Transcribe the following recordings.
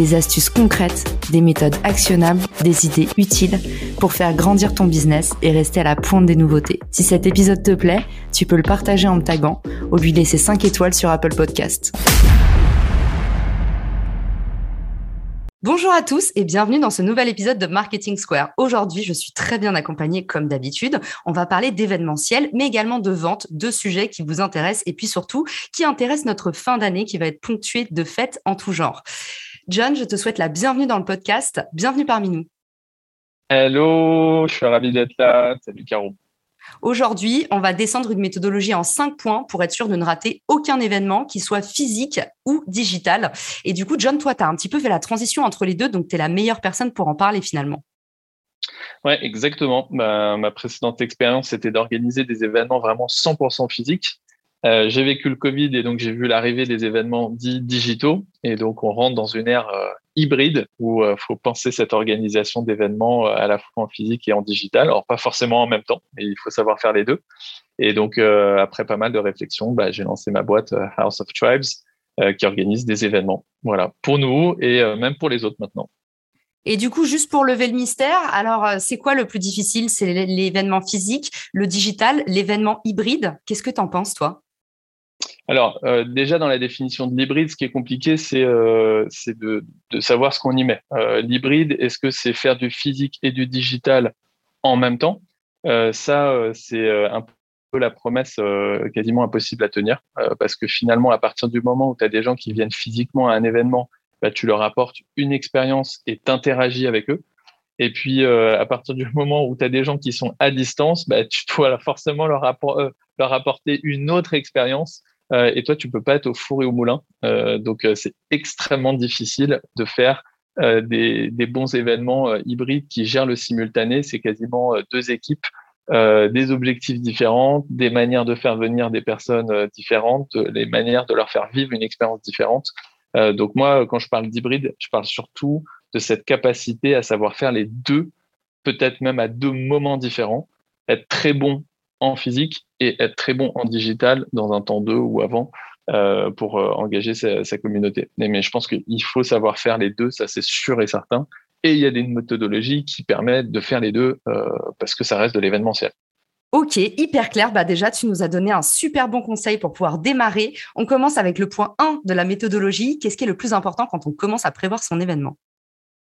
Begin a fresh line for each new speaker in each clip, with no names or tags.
des astuces concrètes, des méthodes actionnables, des idées utiles pour faire grandir ton business et rester à la pointe des nouveautés. Si cet épisode te plaît, tu peux le partager en me taguant ou lui laisser 5 étoiles sur Apple Podcast. Bonjour à tous et bienvenue dans ce nouvel épisode de Marketing Square. Aujourd'hui, je suis très bien accompagnée comme d'habitude. On va parler d'événementiel, mais également de vente, de sujets qui vous intéressent et puis surtout qui intéressent notre fin d'année qui va être ponctuée de fêtes en tout genre. John, je te souhaite la bienvenue dans le podcast. Bienvenue parmi nous.
Hello, je suis ravi d'être là. Salut Caro.
Aujourd'hui, on va descendre une méthodologie en cinq points pour être sûr de ne rater aucun événement, qui soit physique ou digital. Et du coup, John, toi, tu as un petit peu fait la transition entre les deux, donc tu es la meilleure personne pour en parler finalement.
Ouais, exactement. Ma, ma précédente expérience, c'était d'organiser des événements vraiment 100% physiques. Euh, j'ai vécu le Covid et donc j'ai vu l'arrivée des événements dits digitaux. Et donc on rentre dans une ère euh, hybride où il euh, faut penser cette organisation d'événements à la fois en physique et en digital. Alors pas forcément en même temps, mais il faut savoir faire les deux. Et donc après pas mal de réflexions, bah, j'ai lancé ma boîte House of Tribes qui organise des événements. Voilà, pour nous et même pour les autres maintenant.
Et du coup, juste pour lever le mystère, alors c'est quoi le plus difficile? C'est l'événement physique, le digital, l'événement hybride? Qu'est-ce que tu en penses, toi?
Alors, euh, déjà dans la définition de l'hybride, ce qui est compliqué, c'est euh, de, savoir ce qu'on y met. Euh, l'hybride, est-ce que c'est faire du physique et du digital en même temps? Ça, c'est un peu la promesse quasiment impossible à tenir, parce que finalement, à partir du moment où tu as des gens qui viennent physiquement à un événement, bah, tu leur apportes une expérience et t'interagis avec eux. Et puis, à partir du moment où tu as des gens qui sont à distance, bah, tu dois forcément leur apporter une autre expérience euh, et toi, tu peux pas être au four et au moulin. Euh, donc, euh, c'est extrêmement difficile de faire des, des, bons événements hybrides qui gèrent le simultané. C'est quasiment deux équipes, des objectifs différents, des manières de faire venir des personnes différentes, les manières de leur faire vivre une expérience différente. donc moi, quand je parle d'hybride, je parle surtout de cette capacité à savoir faire les deux, peut-être même à deux moments différents, être très bon en physique et être très bon en digital dans un temps 2 ou avant euh, pour euh, engager sa, communauté. Mais, je pense qu'il faut savoir faire les deux, ça c'est sûr et certain. Et il y a des méthodologies qui permettent de faire les deux euh, parce que ça reste de l'événementiel.
Ok, hyper clair. Bah déjà, tu nous as donné un super bon conseil pour pouvoir démarrer. On commence avec le point 1 de la méthodologie. Qu'est-ce qui est le plus important quand on commence à prévoir son événement?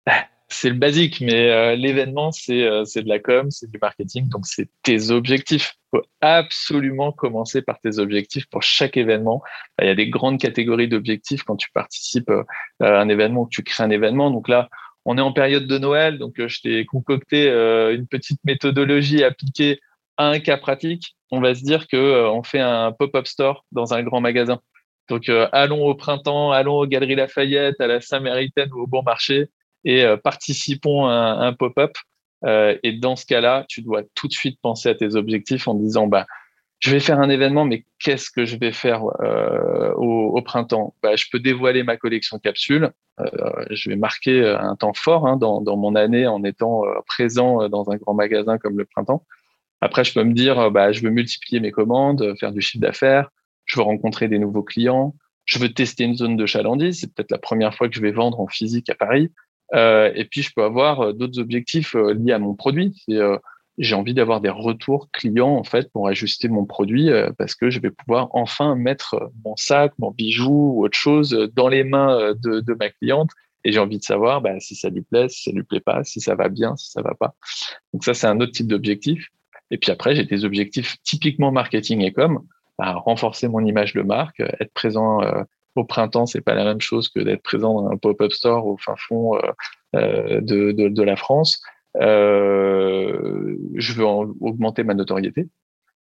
c'est le basique, mais euh, l'événement, c'est euh, de la com, c'est du marketing, donc c'est tes objectifs. Il faut absolument commencer par tes objectifs pour chaque événement. Il y a des grandes catégories d'objectifs quand tu participes euh, à un événement ou tu crées un événement. Donc là, on est en période de Noël, donc je t'ai concocté une petite méthodologie appliquée à un cas pratique. On va se dire que on fait un pop-up store dans un grand magasin. Donc allons au printemps, allons aux Galeries Lafayette, à la Saint-Méritaine ou au Bon Marché et euh, participons à un, pop-up. Euh, et dans ce cas-là, tu dois tout de suite penser à tes objectifs en disant, bah, je vais faire un événement, mais qu'est-ce que je vais faire euh, au, printemps? Bah, Je peux dévoiler ma collection capsule. je vais marquer un temps fort hein, dans, dans, mon année en étant présent dans un grand magasin comme le printemps. Après, je peux me dire, bah, je veux multiplier mes commandes, faire du chiffre d'affaires, je veux rencontrer des nouveaux clients, je veux tester une zone de chalandise. C'est peut-être la première fois que je vais vendre en physique à Paris. Euh, et puis, je peux avoir euh, d'autres objectifs euh, liés à mon produit. J'ai envie d'avoir des retours clients en fait pour ajuster mon produit parce que je vais pouvoir enfin mettre mon sac, mon bijou ou autre chose dans les mains de, ma cliente et j'ai envie de savoir bah, si ça lui plaît, si ça lui plaît pas, si ça va bien, si ça va pas. Donc ça c'est un autre type d'objectif. Et puis après j'ai des objectifs typiquement marketing et com, bah, renforcer mon image de marque, être présent au printemps, c'est pas la même chose que d'être présent dans un pop-up store au fin fond euh, euh, de, de, la France. Euh, je veux augmenter ma notoriété.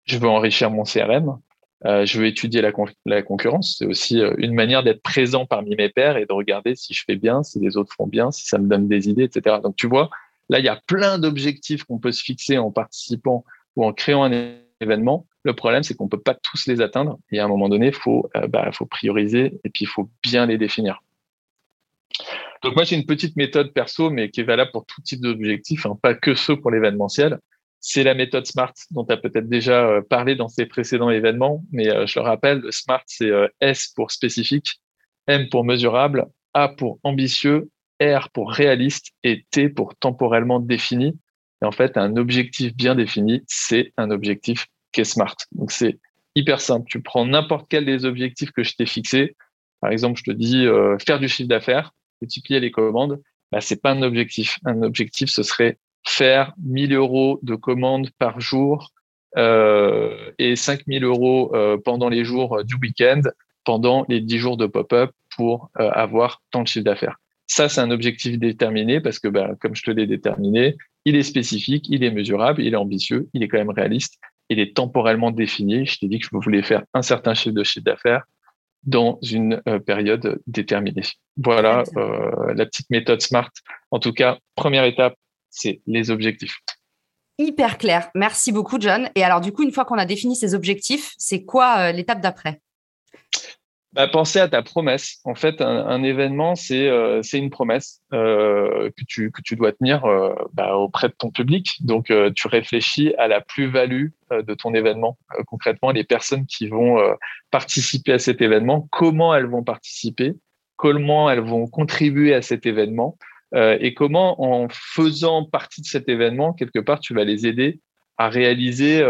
Je veux enrichir mon CRM. je veux étudier la, la concurrence. C'est aussi une manière d'être présent parmi mes pairs et de regarder si je fais bien, si les autres font bien, si ça me donne des idées, etc. Donc, tu vois, là, il y a plein d'objectifs qu'on peut se fixer en participant ou en créant un événement. Le problème, c'est qu'on peut pas tous les atteindre. Et à un moment donné, il faut, bah, faut prioriser et puis il faut bien les définir. Donc moi, j'ai une petite méthode perso, mais qui est valable pour tout type d'objectifs, hein, pas que ceux pour l'événementiel. C'est la méthode SMART dont tu as peut-être déjà euh, parlé dans ces précédents événements, mais euh, je le rappelle, le SMART, c'est euh, S pour spécifique, M pour mesurable, A pour ambitieux, R pour réaliste et T pour temporellement défini. Et en fait, un objectif bien défini, c'est un objectif qui est SMART. Donc c'est hyper simple. Tu prends n'importe quel des objectifs que je t'ai fixés. Par exemple, je te dis faire du chiffre d'affaires multiplier les commandes, bah, c'est pas un objectif. Un objectif, ce serait faire 1000 euros de commandes par jour euh, et 5000 euros euh, pendant les jours du week-end, pendant les 10 jours de pop-up pour euh, avoir tant de chiffre d'affaires. Ça, c'est un objectif déterminé parce que, bah, comme je te l'ai déterminé, il est spécifique, il est mesurable, il est ambitieux, il est quand même réaliste, il est temporellement défini. Je t'ai dit que je voulais faire un certain chiffre de chiffre d'affaires dans une euh, période déterminée. Voilà euh, la petite méthode SMART. En tout cas, première étape, c'est les objectifs.
Hyper clair. Merci beaucoup, John. Et alors, du coup, une fois qu'on a défini ces objectifs, c'est quoi euh, l'étape d'après?
Bah, Penser à ta promesse. En fait, un, événement, c'est euh, une promesse euh, que, tu, que tu dois tenir euh, bah, auprès de ton public. Donc, euh, tu réfléchis à la plus-value euh, de ton événement. concrètement, les personnes qui vont participer à cet événement, comment elles vont participer, comment elles vont contribuer à cet événement et comment, en faisant partie de cet événement, quelque part, tu vas les aider à réaliser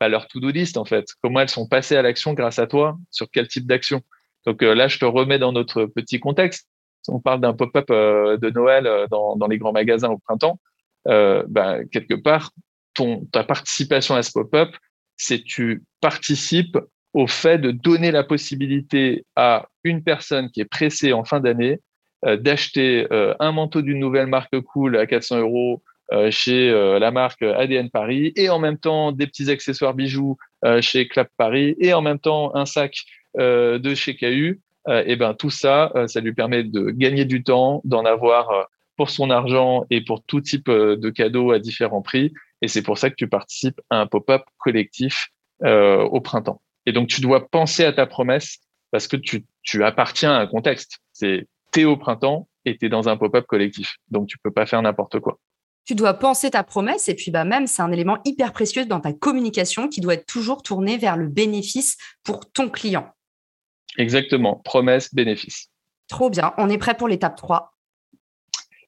bah, leur to-do list en fait. Comment elles sont passées à l'action grâce à toi, sur quel type d'action? Donc euh, là, je te remets dans notre petit contexte. On parle d'un pop-up euh, de Noël euh, dans, dans, les grands magasins au printemps. Bah, quelque part, ton, ta participation à ce pop-up, c'est tu participes au fait de donner la possibilité à une personne qui est pressée en fin d'année d'acheter un manteau d'une nouvelle marque cool à 400 euros chez euh, la marque ADN Paris et en même temps des petits accessoires bijoux euh, chez Clap Paris et en même temps un sac de chez KU, et ben tout ça, ça lui permet de gagner du temps, d'en avoir pour son argent et pour tout type de cadeaux à différents prix. Et c'est pour ça que tu participes à un pop-up collectif au printemps. Et donc, tu dois penser à ta promesse parce que tu, tu appartiens à un contexte. C'est t'es au printemps et t'es dans un pop-up collectif. Donc, tu peux pas faire n'importe quoi
tu dois penser ta promesse et puis bah même c'est un élément hyper précieux dans ta communication qui doit être toujours tourné vers le bénéfice pour ton client.
Exactement, promesse, bénéfice.
Trop bien, on est prêt pour l'étape 3.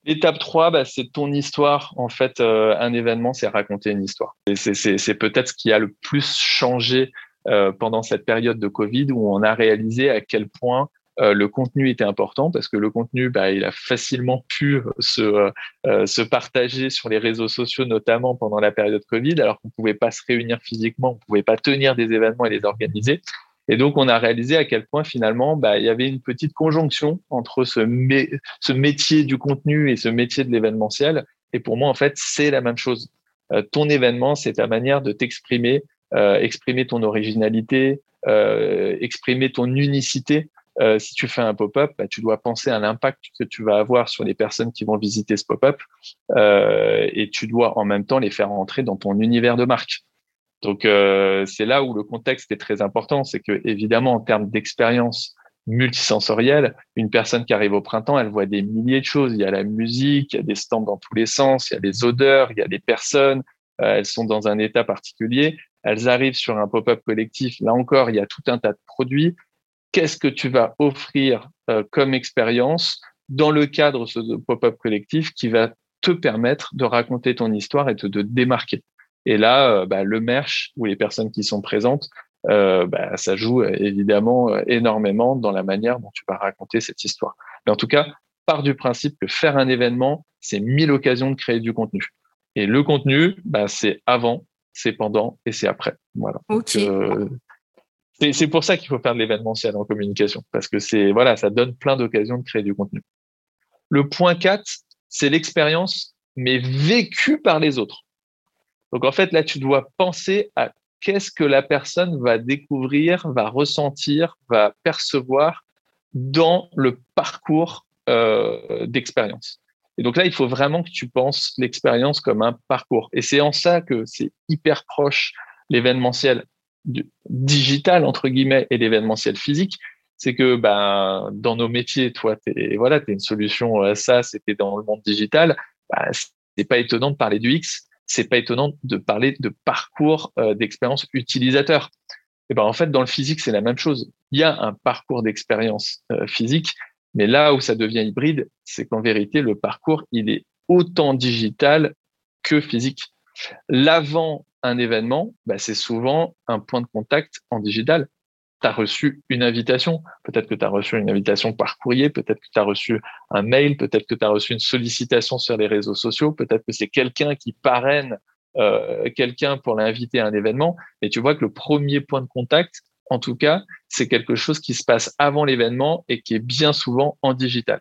L'étape 3, bah, c'est ton histoire. En fait, euh, un événement, c'est raconter une histoire. C'est peut-être ce qui a le plus changé euh, pendant cette période de Covid où on a réalisé à quel point euh, le contenu était important parce que le contenu, bah, il a facilement pu se, euh, euh, se partager sur les réseaux sociaux, notamment pendant la période Covid, alors qu'on ne pouvait pas se réunir physiquement, on ne pouvait pas tenir des événements et les organiser. Et donc, on a réalisé à quel point finalement, bah, il y avait une petite conjonction entre ce métier du contenu et ce métier de l'événementiel. Et pour moi, en fait, c'est la même chose. ton événement, c'est ta manière de t'exprimer, exprimer ton originalité, exprimer ton unicité. Euh, si tu fais un pop-up, bah, tu dois penser à l'impact que tu vas avoir sur les personnes qui vont visiter ce pop-up euh, et tu dois en même temps les faire entrer dans ton univers de marque. Donc euh, c'est là où le contexte est très important, c'est que évidemment en termes d'expérience multisensorielle, une personne qui arrive au printemps, elle voit des milliers de choses. Il y a la musique, il y a des stands dans tous les sens, il y a des odeurs, il y a des personnes. elles sont dans un état particulier. Elles arrivent sur un pop-up collectif. Là encore, il y a tout un tas de produits qu'est-ce que tu vas offrir euh, comme expérience dans le cadre de ce pop-up collectif qui va te permettre de raconter ton histoire et de te démarquer. Et là, euh, bah, le merch ou les personnes qui sont présentes, euh, bah, ça joue évidemment énormément dans la manière dont tu vas raconter cette histoire. Mais en tout cas, part du principe que faire un événement, c'est mille occasions de créer du contenu. Et le contenu, bah, c'est avant, c'est pendant et c'est après. Voilà. C'est pour ça qu'il faut faire de l'événementiel en communication, parce que c'est voilà, ça donne plein d'occasions de créer du contenu. Le point 4, c'est l'expérience, mais vécue par les autres. Donc en fait, là, tu dois penser à qu'est-ce que la personne va découvrir, va ressentir, va percevoir dans le parcours euh, d'expérience. Et donc là, il faut vraiment que tu penses l'expérience comme un parcours. Et c'est en ça que c'est hyper proche l'événementiel digital, entre guillemets, et l'événementiel physique. C'est que ben, dans nos métiers, toi, tu es, voilà, es une solution euh, ça, c'était dans le monde digital. Ben, c'est pas étonnant de parler du X, c'est pas étonnant de parler de parcours euh, d'expérience utilisateur. Et ben en fait, dans le physique, c'est la même chose. Il y a un parcours d'expérience euh, physique, mais là où ça devient hybride, c'est qu'en vérité, le parcours, il est autant digital que physique. L'avant un événement, bah, c'est souvent un point de contact en digital tu as reçu une invitation. Peut-être que tu as reçu une invitation par courrier, peut-être que tu as reçu un mail, peut-être que tu as reçu une sollicitation sur les réseaux sociaux, peut-être que c'est quelqu'un qui parraine euh, quelqu'un pour l'inviter à un événement. Et tu vois que le premier point de contact, en tout cas, c'est quelque chose qui se passe avant l'événement et qui est bien souvent en digital.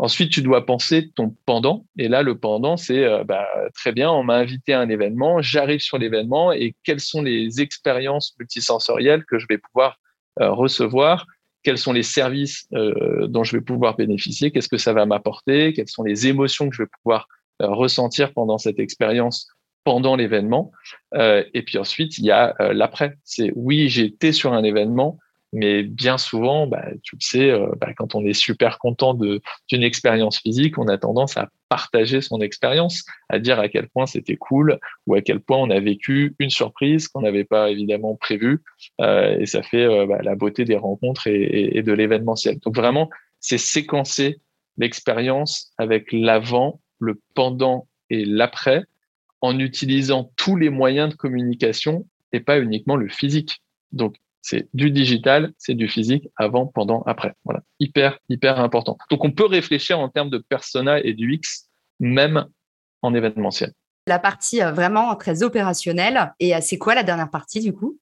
Ensuite, tu dois penser ton pendant. Et là, le pendant, c'est euh, bah, très bien, on m'a invité à un événement, j'arrive sur l'événement et quelles sont les expériences multisensorielles que je vais pouvoir euh, recevoir? Quels sont les services euh, dont je vais pouvoir bénéficier? Qu'est-ce que ça va m'apporter? Quelles sont les émotions que je vais pouvoir ressentir pendant cette expérience pendant l'événement? et puis ensuite, il y a l'après. C'est oui, j'ai été sur un événement, mais bien souvent, bah, tu le sais, euh, bah, quand on est super content d'une expérience physique, on a tendance à partager son expérience, à dire à quel point c'était cool ou à quel point on a vécu une surprise qu'on n'avait pas évidemment prévue. Euh, et ça fait euh, bah, la beauté des rencontres et, et de l'événementiel. Donc vraiment, c'est séquencer l'expérience avec l'avant, le pendant et l'après en utilisant tous les moyens de communication et pas uniquement le physique. Donc, c'est du digital, c'est du physique, avant, pendant, après. Voilà, hyper, hyper important. Donc, on peut réfléchir en termes de persona et du X, même en événementiel.
La partie euh, vraiment très opérationnelle. Et euh, c'est quoi la dernière partie, du coup?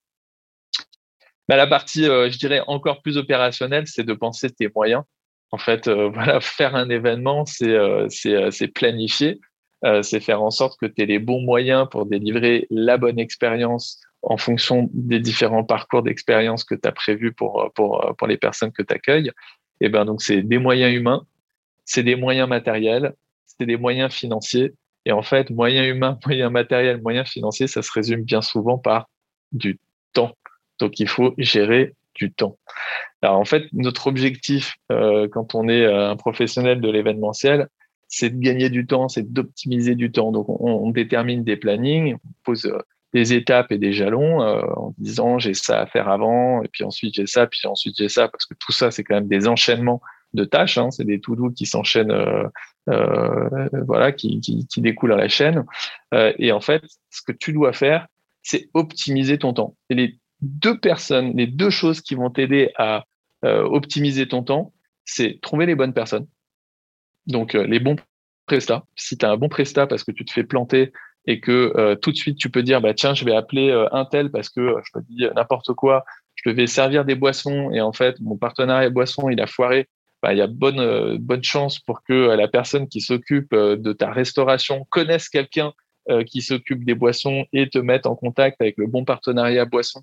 Bah, La partie, euh, je dirais, encore plus opérationnelle, c'est de penser tes moyens. En fait, voilà, faire un événement, c'est planifier, c'est faire en sorte que tu aies les bons moyens pour délivrer la bonne expérience en fonction des différents parcours d'expérience que tu as prévus pour, pour, pour les personnes que tu accueilles. Et ben donc c'est des moyens humains, c'est des moyens matériels, c'est des moyens financiers. Et en fait, moyens humains, moyens matériels, moyens financiers, ça se résume bien souvent par du temps. Donc il faut gérer du temps. Alors en fait, notre objectif euh, quand on est euh, un professionnel de l'événementiel, c'est de gagner du temps, c'est d'optimiser du temps. Donc on, on, détermine des plannings, on pose euh, des étapes et des jalons euh, en disant j'ai ça à faire avant et puis ensuite j'ai ça puis ensuite j'ai ça parce que tout ça c'est quand même des enchaînements de tâches hein, c'est des to-do qui s'enchaînent euh, euh, voilà qui, qui, qui, découlent à la chaîne. Et en fait ce que tu dois faire c'est optimiser ton temps. Et les deux personnes les deux choses qui vont t'aider à optimiser ton temps c'est trouver les bonnes personnes. Donc les bons prestats. Si tu as un bon prestat parce que tu te fais planter et que euh, tout de suite tu peux dire bah tiens je vais appeler euh, un tel parce que euh, je te dis n'importe quoi je vais servir des boissons et en fait mon partenariat boisson il a foiré. Bah, il y a bonne bonne chance pour que la personne qui s'occupe de ta restauration connaisse quelqu'un qui s'occupe des boissons et te mette en contact avec le bon partenariat boisson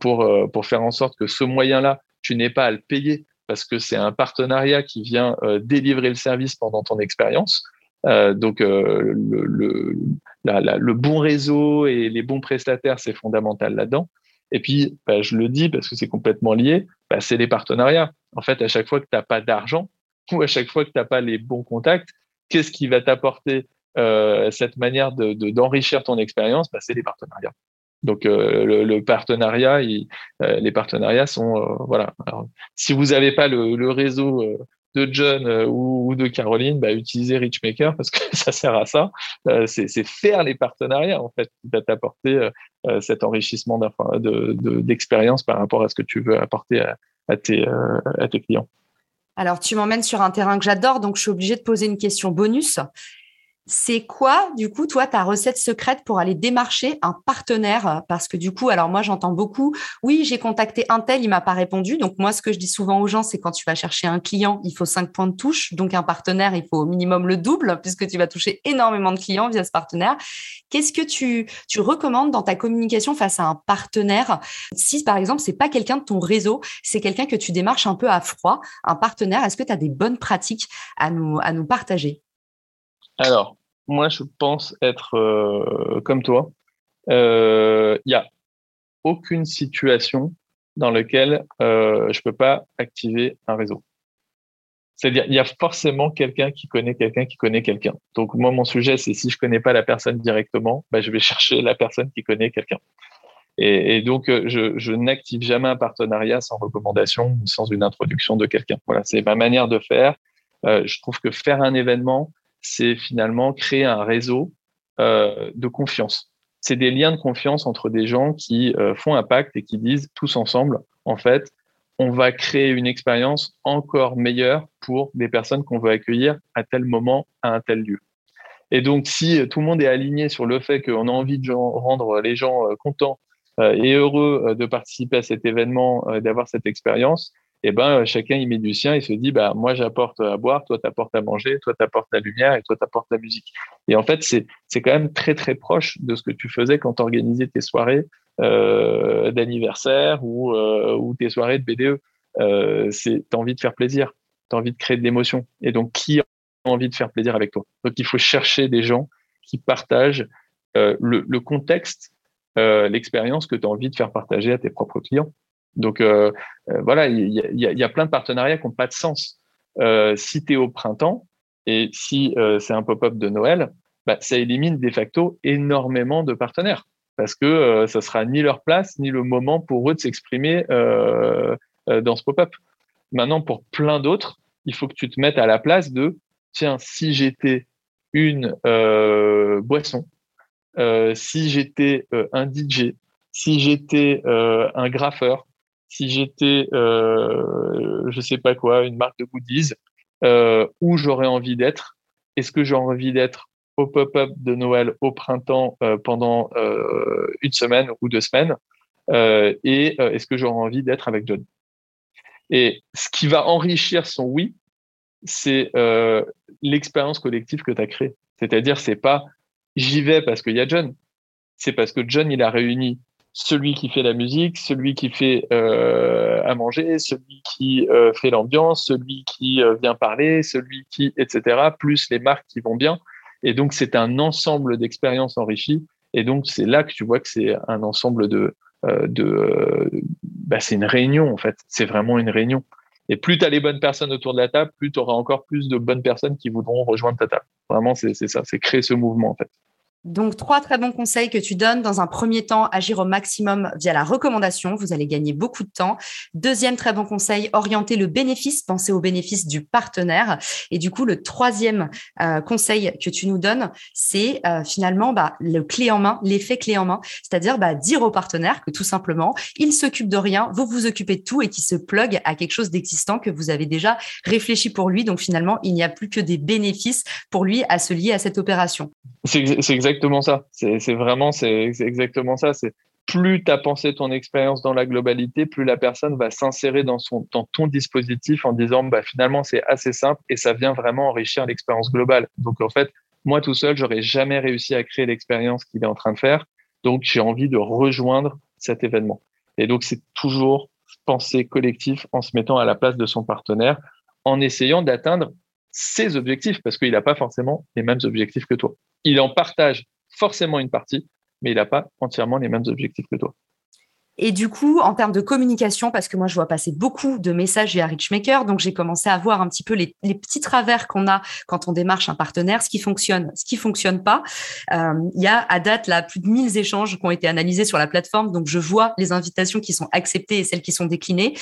pour pour faire en sorte que ce moyen là tu n'aies pas à le payer parce que c'est un partenariat qui vient délivrer le service pendant ton expérience. euh, donc euh, le, le, bon réseau et les bons prestataires, c'est fondamental là-dedans. Et puis, bah, je le dis parce que c'est complètement lié, bah, c'est les partenariats. En fait, à chaque fois que tu n'as pas d'argent ou à chaque fois que tu n'as pas les bons contacts, qu'est-ce qui va t'apporter euh, cette manière de, d'enrichir ton expérience? Bah, C'est les partenariats. Donc le, partenariat, les partenariats sont voilà. si vous n'avez pas le, réseau de John euh, ou, de Caroline, bah, utilisez Richmaker parce que ça sert à ça. Euh, c'est faire les partenariats en fait qui va t'apporter euh, cet enrichissement d'expérience par rapport à ce que tu veux apporter à, tes, à tes clients.
Alors, tu m'emmènes sur un terrain que j'adore, donc je suis obligée de poser une question bonus. C'est quoi, du coup, toi, ta recette secrète pour aller démarcher un partenaire? Parce que du coup, alors moi, j'entends beaucoup, oui, j'ai contacté un tel, il m'a pas répondu. Donc moi, ce que je dis souvent aux gens, c'est quand tu vas chercher un client, il faut cinq points de touche. Donc un partenaire, il faut au minimum le double, puisque tu vas toucher énormément de clients via ce partenaire. Qu'est-ce que tu, recommandes dans ta communication face à un partenaire? Si, par exemple, c'est pas quelqu'un de ton réseau, c'est quelqu'un que tu démarches un peu à froid, un partenaire, est-ce que tu as des bonnes pratiques à nous, à nous partager?
Alors, moi, je pense être euh, comme toi. Il euh, n'y a aucune situation dans laquelle euh, je peux pas activer un réseau. C'est-à-dire, il y a forcément quelqu'un qui connaît quelqu'un qui connaît quelqu'un. Donc, moi, mon sujet, c'est si je connais pas la personne directement, bah, je vais chercher la personne qui connaît quelqu'un. Et, et, donc, euh, je, je n'active jamais un partenariat sans recommandation sans une introduction de quelqu'un. Voilà, c'est ma manière de faire. Euh, je trouve que faire un événement, c'est finalement créer un réseau euh, de confiance. C'est des liens de confiance entre des gens qui euh, font un pacte et qui disent tous ensemble, en fait, on va créer une expérience encore meilleure pour des personnes qu'on veut accueillir à tel moment, à un tel lieu. Et donc, si tout le monde est aligné sur le fait qu'on a envie de rendre les gens euh, contents et heureux de participer à cet événement, d'avoir cette expérience, et eh ben chacun y met du sien et se dit bah moi j'apporte à boire, toi t'apportes à manger, toi t'apportes la lumière et toi t'apportes la musique. Et en fait c'est c'est quand même très très proche de ce que tu faisais quand tu organisais tes soirées euh, d'anniversaire ou euh, ou tes soirées de BDE. Euh, c'est t'as envie de faire plaisir, t'as envie de créer de l'émotion. Et donc qui a envie de faire plaisir avec toi? Donc il faut chercher des gens qui partagent euh, le, le contexte, l'expérience que tu as envie de faire partager à tes propres clients. Donc euh, euh, voilà, il y, a, plein de partenariats qui n'ont pas de sens. Euh, si tu es au printemps et si c'est un pop-up de Noël, bah, ça élimine de facto énormément de partenaires parce que ça sera ni leur place ni le moment pour eux de s'exprimer dans ce pop-up. Maintenant, pour plein d'autres, il faut que tu te mettes à la place de tiens, si j'étais une boisson, si j'étais un DJ, si j'étais un graffeur, si j'étais, euh, je sais pas quoi, une marque de goodies, euh, où j'aurais envie d'être? Est-ce que j'aurais envie d'être au pop-up de Noël au printemps euh, pendant euh, une semaine ou deux semaines Et est-ce que j'aurais envie d'être avec John? Et ce qui va enrichir son oui, c'est l'expérience collective que tu as créée. C'est-à-dire, c'est pas j'y vais parce qu'il y a John, c'est parce que John, il a réuni celui qui fait la musique, celui qui fait euh, à manger, celui qui euh, fait l'ambiance, celui qui euh, vient parler, celui qui, etc., plus les marques qui vont bien. Et donc, c'est un ensemble d'expériences enrichies. Et donc, c'est là que tu vois que c'est un ensemble de... de bah, c'est une réunion, en fait. C'est vraiment une réunion. Et plus tu as les bonnes personnes autour de la table, plus tu auras encore plus de bonnes personnes qui voudront rejoindre ta table. Vraiment, c'est ça. C'est créer ce mouvement, en fait.
Donc, trois très bons conseils que tu donnes. Dans un premier temps, agir au maximum via la recommandation. Vous allez gagner beaucoup de temps. Deuxième très bon conseil, orienter le bénéfice, penser au bénéfice du partenaire. Et du coup, le troisième euh, conseil que tu nous donnes, c'est euh, finalement bah, le clé en main, l'effet clé en main. C'est-à-dire bah, dire au partenaire que tout simplement, il s'occupe de rien, vous vous occupez de tout et qui se plug à quelque chose d'existant que vous avez déjà réfléchi pour lui. Donc, finalement, il n'y a plus que des bénéfices pour lui à se lier à cette opération.
C'est exactement exactement ça. C'est vraiment, c'est exactement ça. C'est plus tu as pensé ton expérience dans la globalité, plus la personne va s'insérer dans, son, dans ton dispositif en disant bah, finalement c'est assez simple et ça vient vraiment enrichir l'expérience globale. Donc en fait, moi tout seul, j'aurais jamais réussi à créer l'expérience qu'il est en train de faire. Donc j'ai envie de rejoindre cet événement. Et donc c'est toujours penser collectif en se mettant à la place de son partenaire, en essayant d'atteindre ses objectifs parce qu'il n'a pas forcément les mêmes objectifs que toi il en partage forcément une partie, mais il n'a pas entièrement les mêmes objectifs que toi.
Et du coup, en termes de communication, parce que moi, je vois passer beaucoup de messages via Richmaker, donc j'ai commencé à voir un petit peu les, petits travers qu'on a quand on démarche un partenaire, ce qui fonctionne, ce qui fonctionne pas. Euh, il y a à date là plus de 1000 échanges qui ont été analysés sur la plateforme, donc je vois les invitations qui sont acceptées et celles qui sont déclinées.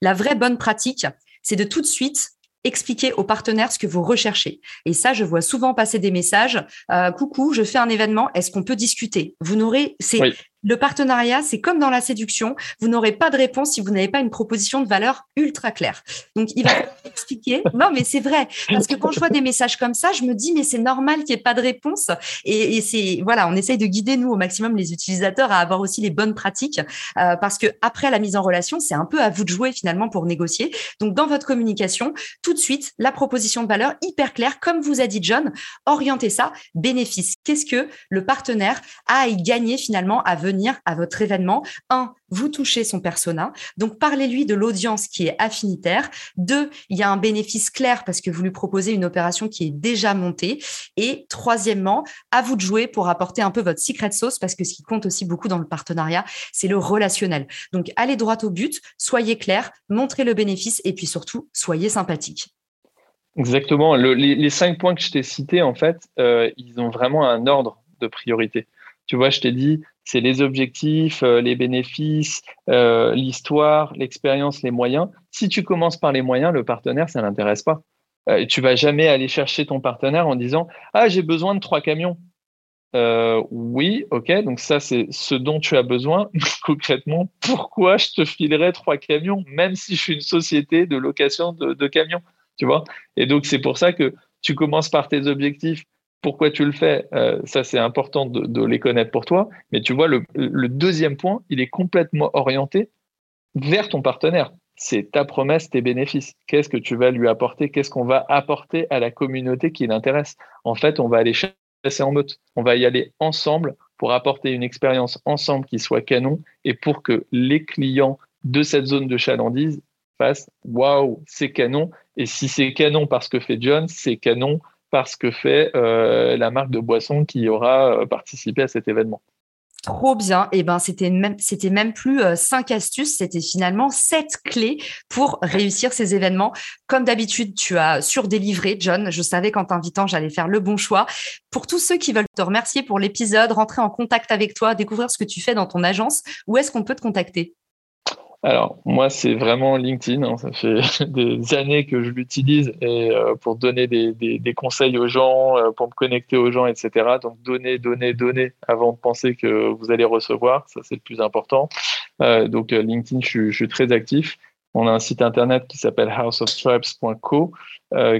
La vraie bonne pratique, c'est de tout de suite expliquer aux partenaires ce que vous recherchez. Et ça, je vois souvent passer des messages. Euh, coucou, je fais un événement. Est-ce qu'on peut discuter? Vous n'aurez, c'est Le partenariat, c'est comme dans la séduction. Vous n'aurez pas de réponse si vous n'avez pas une proposition de valeur ultra claire. Donc, il va expliquer. Non, mais c'est vrai. Parce que quand je vois des messages comme ça, je me dis, mais c'est normal qu'il n'y ait pas de réponse. Et, c'est, voilà, on essaye de guider, nous, au maximum, les utilisateurs à avoir aussi les bonnes pratiques. Euh, parce que après la mise en relation, c'est un peu à vous de jouer, finalement, pour négocier. Donc, dans votre communication, tout de suite, la proposition de valeur hyper claire, comme vous a dit John, orientez ça, bénéfice. Qu'est-ce que le partenaire a à gagner, finalement, à venir à votre événement. Un, vous touchez son persona. Donc, parlez-lui de l'audience qui est affinitaire. Deux, il y a un bénéfice clair parce que vous lui proposez une opération qui est déjà montée. Et troisièmement, à vous de jouer pour apporter un peu votre secret sauce parce que ce qui compte aussi beaucoup dans le partenariat, c'est le relationnel. Donc, allez droit au but, soyez clair, montrez le bénéfice et puis surtout, soyez sympathique.
Exactement. les, cinq points que je t'ai cités, en fait, euh, ils ont vraiment un ordre de priorité. Tu vois, je t'ai dit, c'est les objectifs, euh, les bénéfices, euh, l'histoire, l'expérience, les moyens. Si tu commences par les moyens, le partenaire, ça l'intéresse pas. Euh, tu vas jamais aller chercher ton partenaire en disant ah j'ai besoin de trois camions. Euh, oui, ok, donc ça c'est ce dont tu as besoin. Concrètement, pourquoi je te filerais trois camions, même si je suis une société de location de, de camions, tu vois? Et donc c'est pour ça que tu commences par tes objectifs pourquoi tu le fais, euh, ça c'est important de, les connaître pour toi. Mais tu vois, le, deuxième point, il est complètement orienté vers ton partenaire. C'est ta promesse, tes bénéfices. Qu'est-ce que tu vas lui apporter? Qu'est-ce qu'on va apporter à la communauté qui l'intéresse? En fait, on va aller chasser en meute. On va y aller ensemble pour apporter une expérience ensemble qui soit canon et pour que les clients de cette zone de chalandise fassent waouh, c'est canon. Et si c'est canon parce que fait John, c'est canon parce que fait euh, la marque de boisson qui aura euh, participé à cet événement.
Trop bien. Et eh ben, c'était même, même plus euh, cinq astuces, c'était finalement sept clés pour réussir ces événements. Comme d'habitude, tu as surdélivré, John. Je savais qu'en t'invitant, j'allais faire le bon choix. Pour tous ceux qui veulent te remercier pour l'épisode, rentrer en contact avec toi, découvrir ce que tu fais dans ton agence, où est-ce qu'on peut te contacter?
Alors, moi, c'est vraiment LinkedIn. Hein. Ça fait des années que je l'utilise euh, pour donner des, des, conseils aux gens, euh, pour me connecter aux gens, etc. Donc, donner, donner, donner avant de penser que vous allez recevoir. Ça, c'est le plus important. Euh, donc, LinkedIn, je, je, suis très actif. On a un site internet qui s'appelle houseofstripes.co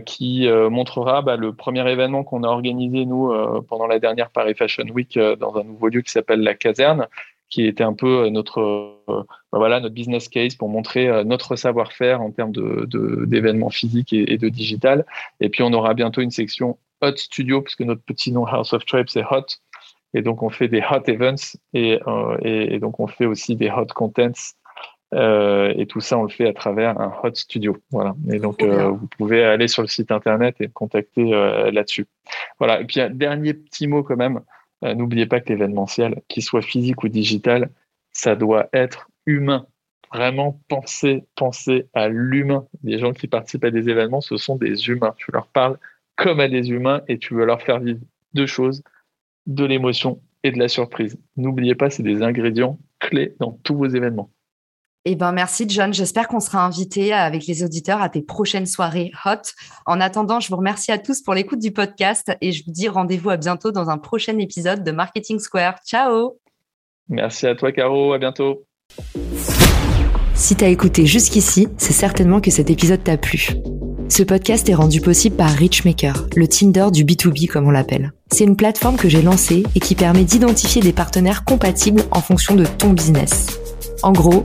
qui montrera bah, le premier événement qu'on a organisé, nous, pendant la dernière Paris Fashion Week dans un nouveau lieu qui s'appelle La Caserne qui était un peu euh, notre euh, bah voilà notre business case pour montrer euh, notre savoir-faire en termes de d'événements physiques et, de digital. Et puis on aura bientôt une section Hot Studio puisque notre petit nom House of Tribe c'est Hot. Et donc on fait des hot events et, et, donc on fait aussi des hot contents. et tout ça, on le fait à travers un hot studio. Voilà. Et donc, vous pouvez aller sur le site internet et me contacter là-dessus. Voilà. Et puis, un dernier petit mot quand même. Euh, n'oubliez pas que l'événementiel, qu'il soit physique ou digital, ça doit être humain. Vraiment penser, penser à l'humain. Les gens qui participent à des événements, ce sont des humains. Tu leur parles comme à des humains et tu veux leur faire vivre deux choses, de l'émotion et de la surprise. N'oubliez pas, c'est des ingrédients clés dans tous vos événements.
Eh ben, merci, John. J'espère qu'on sera invité avec les auditeurs à tes prochaines soirées hot. En attendant, je vous remercie à tous pour l'écoute du podcast et je vous dis rendez-vous à bientôt dans un prochain épisode de Marketing Square. Ciao!
Merci à toi, Caro. À bientôt.
Si tu as écouté jusqu'ici, c'est certainement que cet épisode t'a plu. Ce podcast est rendu possible par Richmaker, le Tinder du B2B comme on l'appelle. C'est une plateforme que j'ai lancée et qui permet d'identifier des partenaires compatibles en fonction de ton business. En gros,